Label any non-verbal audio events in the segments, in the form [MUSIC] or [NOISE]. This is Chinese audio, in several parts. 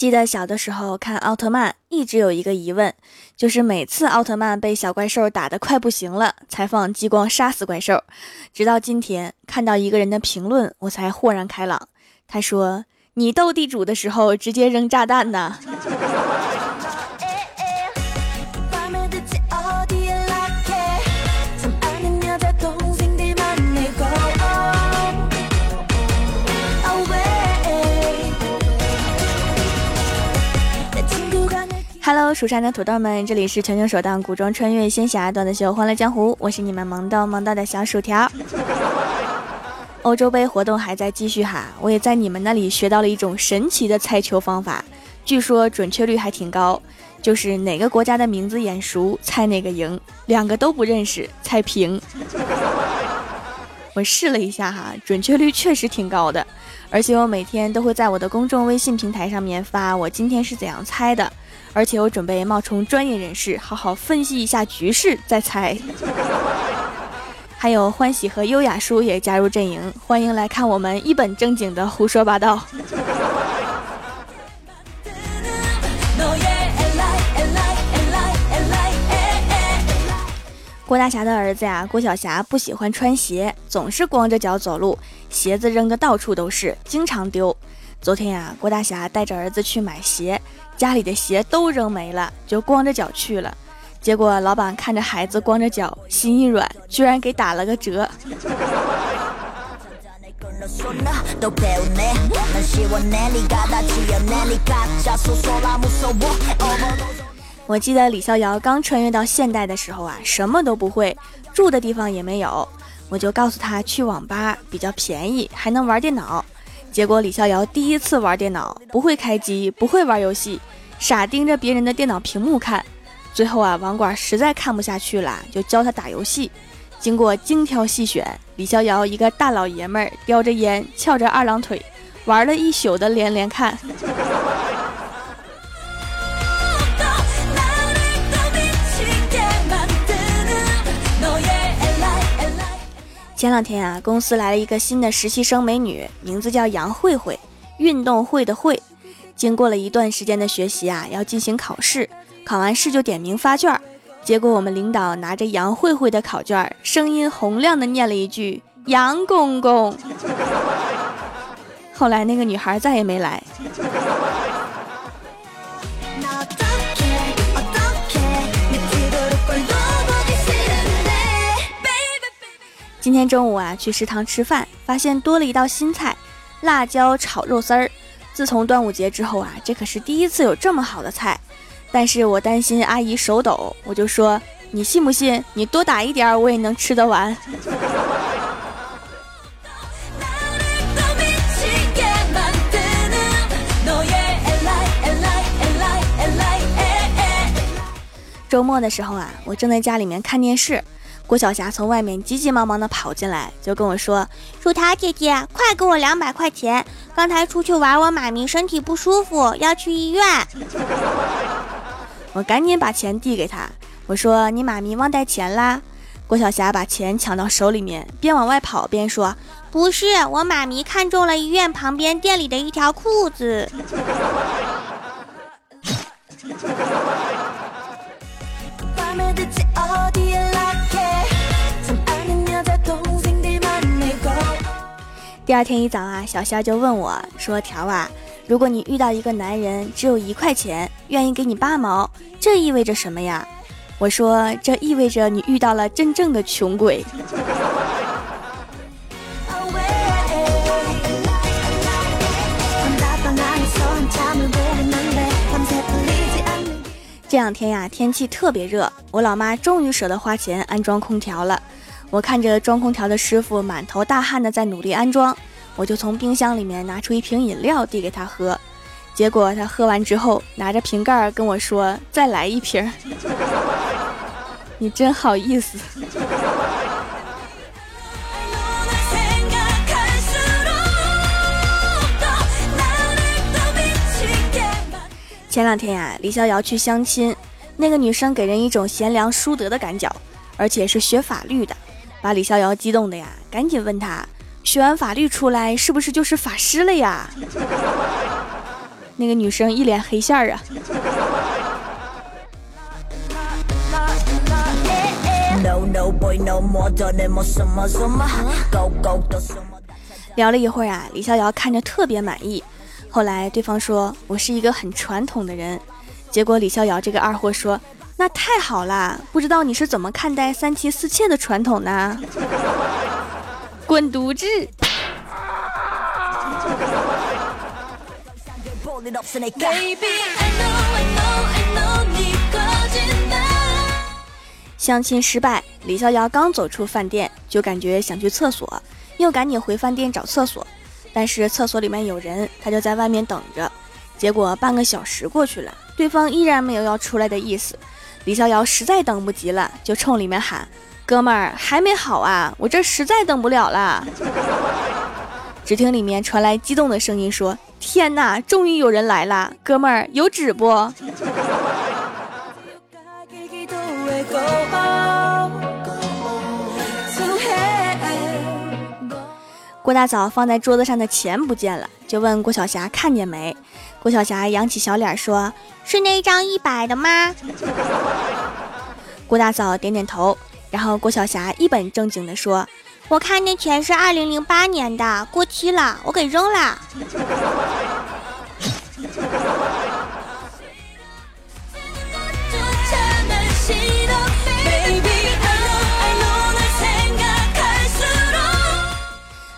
记得小的时候看奥特曼，一直有一个疑问，就是每次奥特曼被小怪兽打得快不行了，才放激光杀死怪兽。直到今天看到一个人的评论，我才豁然开朗。他说：“你斗地主的时候直接扔炸弹呢 [LAUGHS] 呢。”蜀山的土豆们，这里是全球首档古装穿越仙侠段子秀《欢乐江湖》，我是你们萌逗萌逗的小薯条。[LAUGHS] 欧洲杯活动还在继续哈，我也在你们那里学到了一种神奇的猜球方法，据说准确率还挺高，就是哪个国家的名字眼熟，猜哪个赢；两个都不认识，猜平。[LAUGHS] 我试了一下哈，准确率确实挺高的，而且我每天都会在我的公众微信平台上面发我今天是怎样猜的。而且我准备冒充专业人士，好好分析一下局势再猜。[LAUGHS] 还有欢喜和优雅叔也加入阵营，欢迎来看我们一本正经的胡说八道。[LAUGHS] 郭大侠的儿子呀，郭晓霞不喜欢穿鞋，总是光着脚走路，鞋子扔的到处都是，经常丢。昨天呀，郭大侠带着儿子去买鞋。家里的鞋都扔没了，就光着脚去了。结果老板看着孩子光着脚，心一软，居然给打了个折。我记得李逍遥刚穿越到现代的时候啊，什么都不会，住的地方也没有，我就告诉他去网吧比较便宜，还能玩电脑。结果李逍遥第一次玩电脑，不会开机，不会玩游戏，傻盯着别人的电脑屏幕看。最后啊，网管实在看不下去了，就教他打游戏。经过精挑细选，李逍遥一个大老爷们儿，叼着烟，翘着二郎腿，玩了一宿的连连看。前两天啊，公司来了一个新的实习生美女，名字叫杨慧慧，运动会的会。经过了一段时间的学习啊，要进行考试，考完试就点名发卷。结果我们领导拿着杨慧慧的考卷，声音洪亮的念了一句“杨公公”。[LAUGHS] 后来那个女孩再也没来。今天中午啊，去食堂吃饭，发现多了一道新菜——辣椒炒肉丝儿。自从端午节之后啊，这可是第一次有这么好的菜。但是我担心阿姨手抖，我就说：“你信不信？你多打一点，我也能吃得完。”周末的时候啊，我正在家里面看电视。郭晓霞从外面急急忙忙的跑进来，就跟我说：“薯条姐姐，快给我两百块钱！刚才出去玩，我妈咪身体不舒服，要去医院。[LAUGHS] ”我赶紧把钱递给她，我说：“你妈咪忘带钱啦？”郭晓霞把钱抢到手里面，边往外跑边说：“不是，我妈咪看中了医院旁边店里的一条裤子。[LAUGHS] ”第二天一早啊，小仙就问我说：“条啊，如果你遇到一个男人只有一块钱，愿意给你八毛，这意味着什么呀？”我说：“这意味着你遇到了真正的穷鬼。[LAUGHS] ”这两天呀，天气特别热，我老妈终于舍得花钱安装空调了。我看着装空调的师傅满头大汗的在努力安装，我就从冰箱里面拿出一瓶饮料递给他喝，结果他喝完之后拿着瓶盖跟我说：“再来一瓶。[LAUGHS] ”你真好意思。前两天呀，李逍遥去相亲，那个女生给人一种贤良淑德的感觉，而且是学法律的。把李逍遥激动的呀，赶紧问他：学完法律出来是不是就是法师了呀？[LAUGHS] 那个女生一脸黑线儿啊。聊了一会儿啊，李逍遥看着特别满意。后来对方说：“我是一个很传统的人。”结果李逍遥这个二货说：“那太好啦，不知道你是怎么看待三妻四妾的传统呢？”滚犊子！相亲失败，李逍遥刚走出饭店，就感觉想去厕所，又赶紧回饭店找厕所，但是厕所里面有人，他就在外面等着。结果半个小时过去了，对方依然没有要出来的意思。李逍遥实在等不及了，就冲里面喊：“哥们儿，还没好啊？我这实在等不了了。[LAUGHS] ”只听里面传来激动的声音说：“天哪，终于有人来啦！哥们儿，有纸不？”郭大嫂放在桌子上的钱不见了，就问郭晓霞看见没？郭晓霞扬起小脸说：“是那张一百的吗？”郭大嫂点点头，然后郭晓霞一本正经地说：“我看那钱是二零零八年的，过期了，我给扔了。”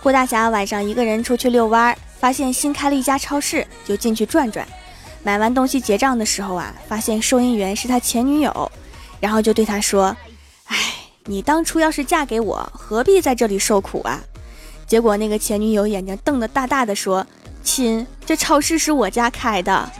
郭大侠晚上一个人出去遛弯儿，发现新开了一家超市，就进去转转。买完东西结账的时候啊，发现收银员是他前女友，然后就对他说：“，你当初要是嫁给我，何必在这里受苦啊？”结果那个前女友眼睛瞪得大大的说：“亲，这超市是我家开的。”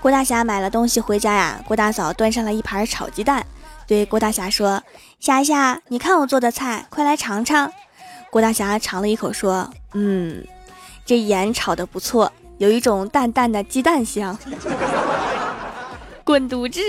郭大侠买了东西回家呀，郭大嫂端上了一盘炒鸡蛋，对郭大侠说：“霞霞，你看我做的菜，快来尝尝。”郭大侠尝了一口，说：“嗯，这盐炒的不错，有一种淡淡的鸡蛋香。”滚犊子！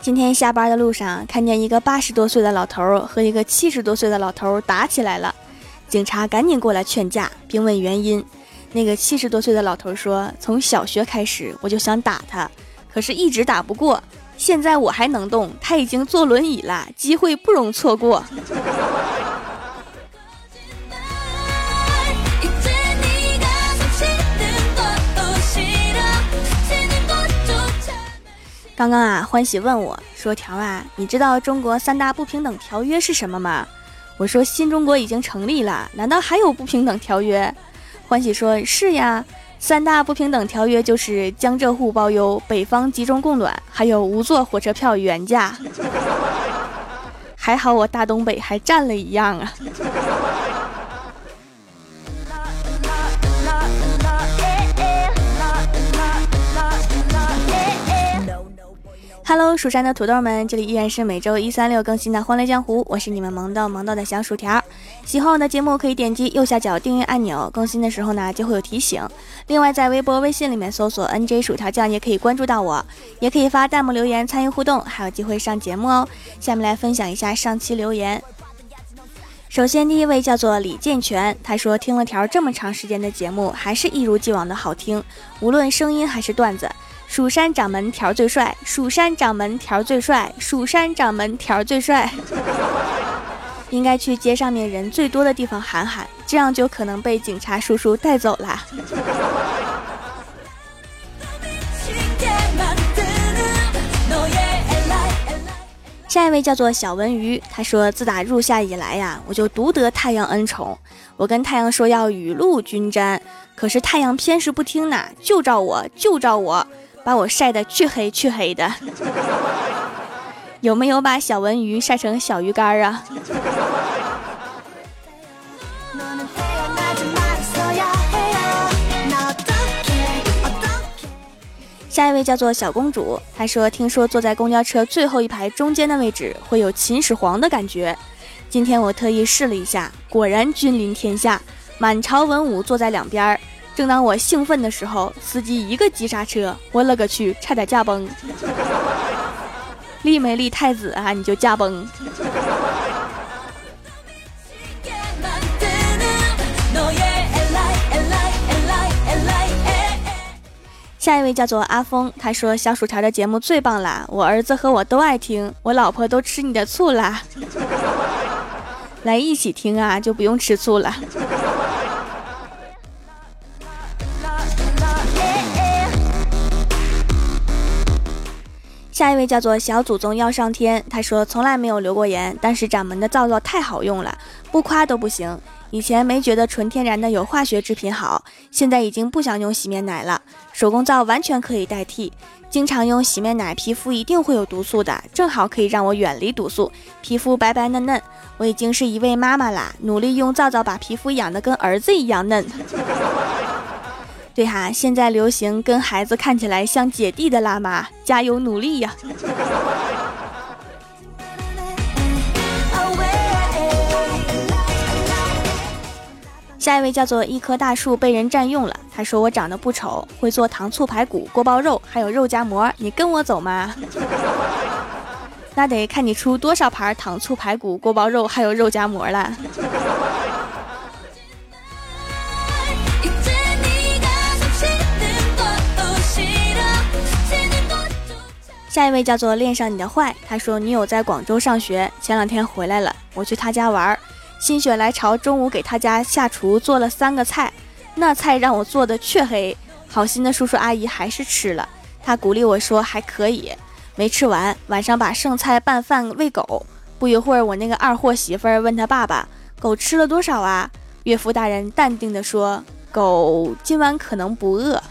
今天下班的路上，看见一个八十多岁的老头和一个七十多岁的老头打起来了，警察赶紧过来劝架，并问原因。那个七十多岁的老头说：“从小学开始我就想打他，可是一直打不过。现在我还能动，他已经坐轮椅了，机会不容错过。[LAUGHS] ”刚刚啊，欢喜问我说：“条啊，你知道中国三大不平等条约是什么吗？”我说：“新中国已经成立了，难道还有不平等条约？”欢喜说：“是呀，三大不平等条约就是江浙沪包邮、北方集中供暖，还有无座火车票原价。还好我大东北还占了一样啊。” Hello，蜀山的土豆们，这里依然是每周一、三、六更新的《欢乐江湖》，我是你们萌豆萌豆的小薯条。喜欢我的节目，可以点击右下角订阅按钮，更新的时候呢就会有提醒。另外，在微博、微信里面搜索 “nj 薯条酱”也可以关注到我，也可以发弹幕留言参与互动，还有机会上节目哦。下面来分享一下上期留言。首先，第一位叫做李健全，他说听了条这么长时间的节目，还是一如既往的好听，无论声音还是段子。蜀山掌门条最帅，蜀山掌门条最帅，蜀山掌门条最帅。应该去街上面人最多的地方喊喊，这样就可能被警察叔叔带走了。下一位叫做小文鱼，他说：“自打入夏以来呀，我就独得太阳恩宠。我跟太阳说要雨露均沾，可是太阳偏是不听呐，就照我，就照我。”把我晒得黢黑黢黑的，有没有把小文鱼晒成小鱼干儿啊？下一位叫做小公主，她说：“听说坐在公交车最后一排中间的位置会有秦始皇的感觉。”今天我特意试了一下，果然君临天下，满朝文武坐在两边儿。正当我兴奋的时候，司机一个急刹车，我勒个去，差点驾崩！立没立太子啊？你就驾崩！下一位叫做阿峰，他说小薯条的节目最棒啦，我儿子和我都爱听，我老婆都吃你的醋啦，来一起听啊，就不用吃醋了。下一位叫做小祖宗要上天，他说从来没有留过言，但是掌门的皂皂太好用了，不夸都不行。以前没觉得纯天然的有化学制品好，现在已经不想用洗面奶了，手工皂完全可以代替。经常用洗面奶，皮肤一定会有毒素的，正好可以让我远离毒素，皮肤白白嫩嫩。我已经是一位妈妈啦，努力用皂皂把皮肤养得跟儿子一样嫩。对哈，现在流行跟孩子看起来像姐弟的辣妈，加油努力呀！下一位叫做一棵大树被人占用了。他说我长得不丑，会做糖醋排骨、锅包肉，还有肉夹馍。你跟我走吗？[LAUGHS] 那得看你出多少盘糖醋排骨、锅包肉，还有肉夹馍了。下一位叫做恋上你的坏。他说女友在广州上学，前两天回来了，我去他家玩。心血来潮，中午给他家下厨做了三个菜，那菜让我做的黢黑，好心的叔叔阿姨还是吃了。他鼓励我说还可以，没吃完，晚上把剩菜拌饭喂狗。不一会儿，我那个二货媳妇儿问他爸爸，狗吃了多少啊？岳父大人淡定的说，狗今晚可能不饿。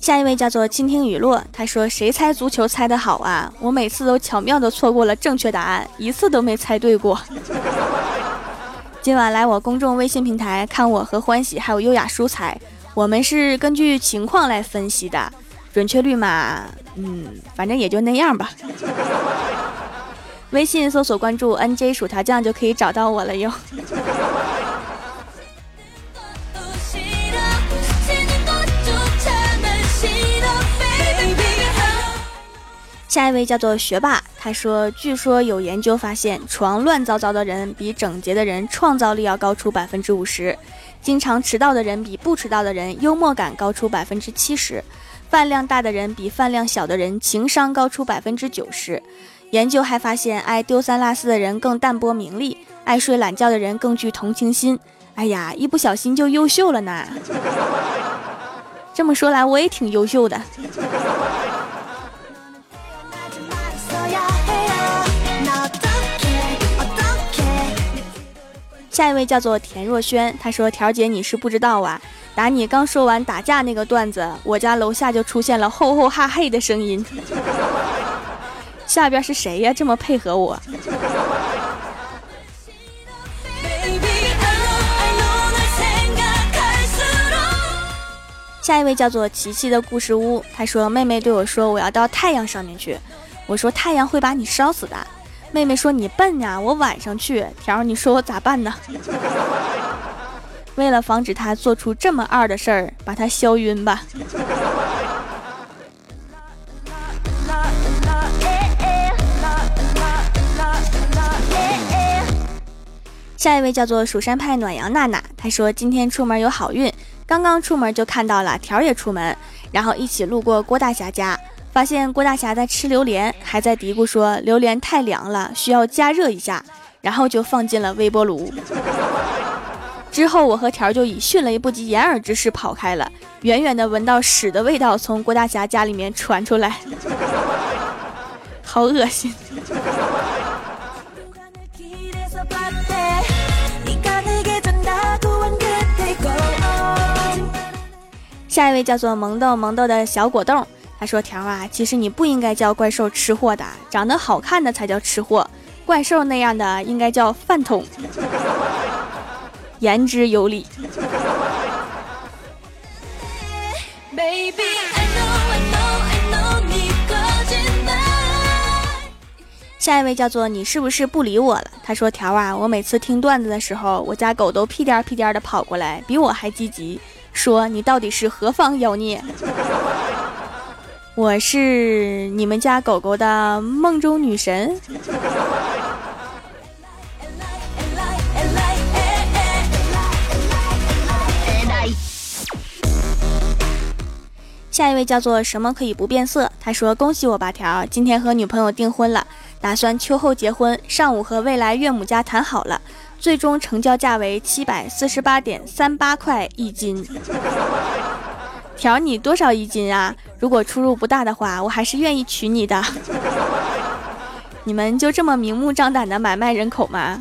下一位叫做倾听雨落，他说：“谁猜足球猜得好啊？我每次都巧妙的错过了正确答案，一次都没猜对过。[LAUGHS] 今晚来我公众微信平台看我和欢喜还有优雅书猜，我们是根据情况来分析的，准确率嘛，嗯，反正也就那样吧。微信搜索关注 NJ 薯条酱就可以找到我了哟。”下一位叫做学霸，他说：“据说有研究发现，床乱糟糟的人比整洁的人创造力要高出百分之五十；经常迟到的人比不迟到的人幽默感高出百分之七十；饭量大的人比饭量小的人情商高出百分之九十。研究还发现，爱丢三落四的人更淡泊名利，爱睡懒觉的人更具同情心。哎呀，一不小心就优秀了呢！这么说来，我也挺优秀的。”下一位叫做田若轩，他说：“条姐，你是不知道啊，打你刚说完打架那个段子，我家楼下就出现了吼吼哈嘿的声音。[LAUGHS] 下边是谁呀？这么配合我？” [LAUGHS] 下一位叫做琪琪的故事屋，他说：“妹妹对我说，我要到太阳上面去。”我说：“太阳会把你烧死的。”妹妹说：“你笨呀，我晚上去。”条，你说我咋办呢？[LAUGHS] 为了防止他做出这么二的事儿，把他消晕吧。下一位叫做蜀山派暖阳娜娜，她说今天出门有好运，刚刚出门就看到了条也出门，然后一起路过郭大侠家。发现郭大侠在吃榴莲，还在嘀咕说榴莲太凉了，需要加热一下，然后就放进了微波炉。之后我和条就以迅雷不及掩耳之势跑开了，远远的闻到屎的味道从郭大侠家里面传出来，好恶心。下一位叫做萌豆萌豆的小果冻。他说条啊其实你不应该叫怪兽吃货的长得好看的才叫吃货怪兽那样的应该叫饭桶。言之有理。下一位叫做你是不是不理我了？他说条啊我每次听段子的时候我家狗都屁颠屁颠的跑过来比我还积极说你到底是何方妖孽？我是你们家狗狗的梦中女神。下一位叫做什么可以不变色？他说：“恭喜我八条，今天和女朋友订婚了，打算秋后结婚。上午和未来岳母家谈好了，最终成交价为七百四十八点三八块一斤。条你多少一斤啊？如果出入不大的话，我还是愿意娶你的。你们就这么明目张胆的买卖人口吗？”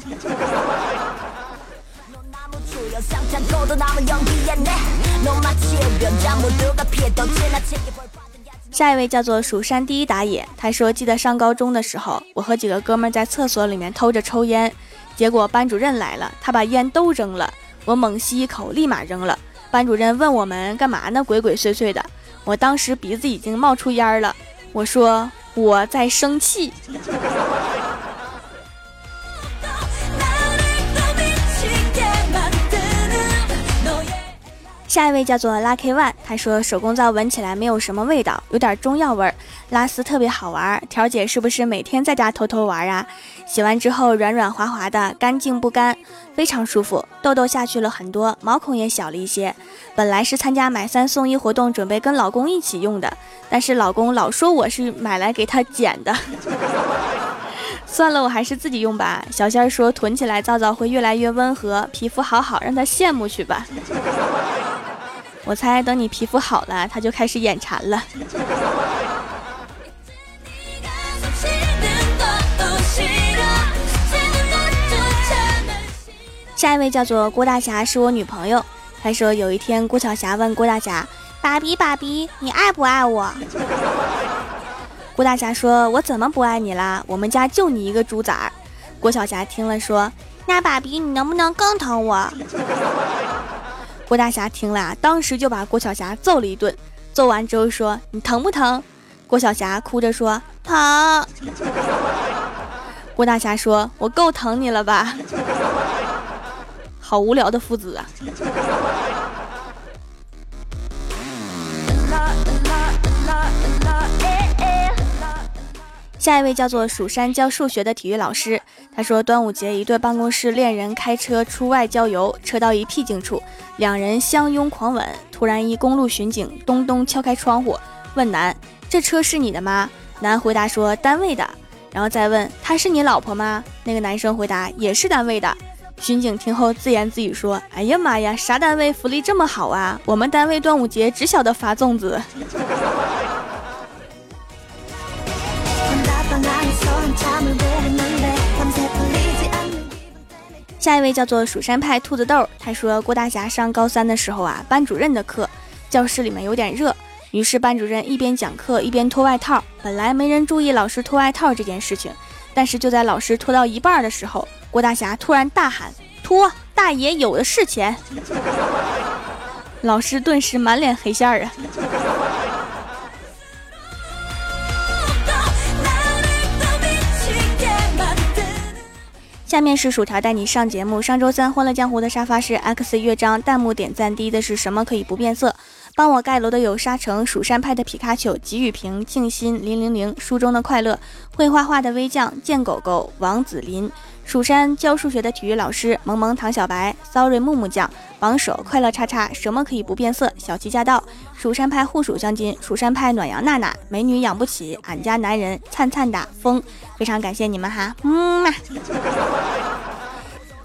下一位叫做蜀山第一打野，他说：“记得上高中的时候，我和几个哥们在厕所里面偷着抽烟，结果班主任来了，他把烟都扔了，我猛吸一口，立马扔了。班主任问我们干嘛呢？鬼鬼祟祟的。我当时鼻子已经冒出烟了，我说我在生气。”下一位叫做 Lucky One，他说手工皂闻起来没有什么味道，有点中药味儿，拉丝特别好玩。条姐是不是每天在家偷偷玩啊？洗完之后软软滑滑的，干净不干，非常舒服，痘痘下去了很多，毛孔也小了一些。本来是参加买三送一活动，准备跟老公一起用的，但是老公老说我是买来给他剪的，算了，我还是自己用吧。小仙儿说囤起来皂皂会越来越温和，皮肤好好，让他羡慕去吧。[LAUGHS] 我猜等你皮肤好了，他就开始眼馋了。下一位叫做郭大侠，是我女朋友。他说有一天，郭晓霞问郭大侠：“爸比，爸比，你爱不爱我？”郭大侠说：“我怎么不爱你啦？我们家就你一个猪崽儿。”郭晓霞听了说：“那爸比，你能不能更疼我？” [LAUGHS] 郭大侠听了，当时就把郭晓霞揍了一顿。揍完之后说：“你疼不疼？”郭晓霞哭着说：“疼。[LAUGHS] ”郭大侠说：“我够疼你了吧？” [LAUGHS] 好无聊的父子啊！下一位叫做蜀山教数学的体育老师，他说端午节一对办公室恋人开车出外郊游，车到一僻静处，两人相拥狂吻。突然一公路巡警咚咚敲开窗户，问男：“这车是你的吗？”男回答说：“单位的。”然后再问：“她是你老婆吗？”那个男生回答：“也是单位的。”巡警听后自言自语说：“哎呀妈呀，啥单位福利这么好啊？我们单位端午节只晓得发粽子。” [LAUGHS] 下一位叫做蜀山派兔子豆，他说郭大侠上高三的时候啊，班主任的课，教室里面有点热，于是班主任一边讲课一边脱外套。本来没人注意老师脱外套这件事情，但是就在老师脱到一半的时候，郭大侠突然大喊：“脱！大爷有的是钱！”老师顿时满脸黑线儿啊。下面是薯条带你上节目。上周三《欢乐江湖》的沙发是 X 乐章，弹幕点赞低的是什么可以不变色？帮我盖楼的有沙城、蜀山派的皮卡丘、吉雨平、静心、零零零、书中的快乐、会画画的微酱、贱狗狗、王子林。蜀山教数学的体育老师萌萌唐小白，sorry 木木酱，榜首快乐叉叉，什么可以不变色？小七驾到，蜀山派护蜀将军，蜀山派暖阳娜娜，美女养不起，俺家男人灿灿的风，非常感谢你们哈，嗯嘛，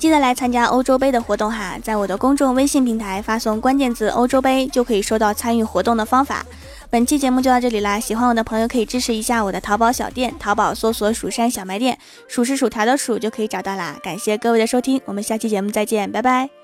记得来参加欧洲杯的活动哈，在我的公众微信平台发送关键字欧洲杯，就可以收到参与活动的方法。本期节目就到这里啦！喜欢我的朋友可以支持一下我的淘宝小店，淘宝搜索“蜀山小卖店”，数是薯条的数就可以找到啦。感谢各位的收听，我们下期节目再见，拜拜。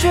自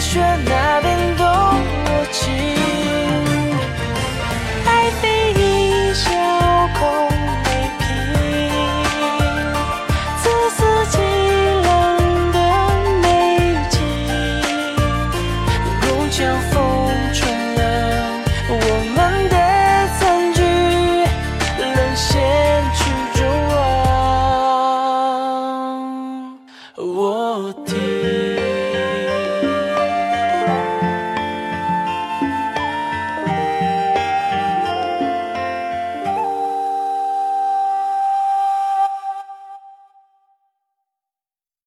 雪难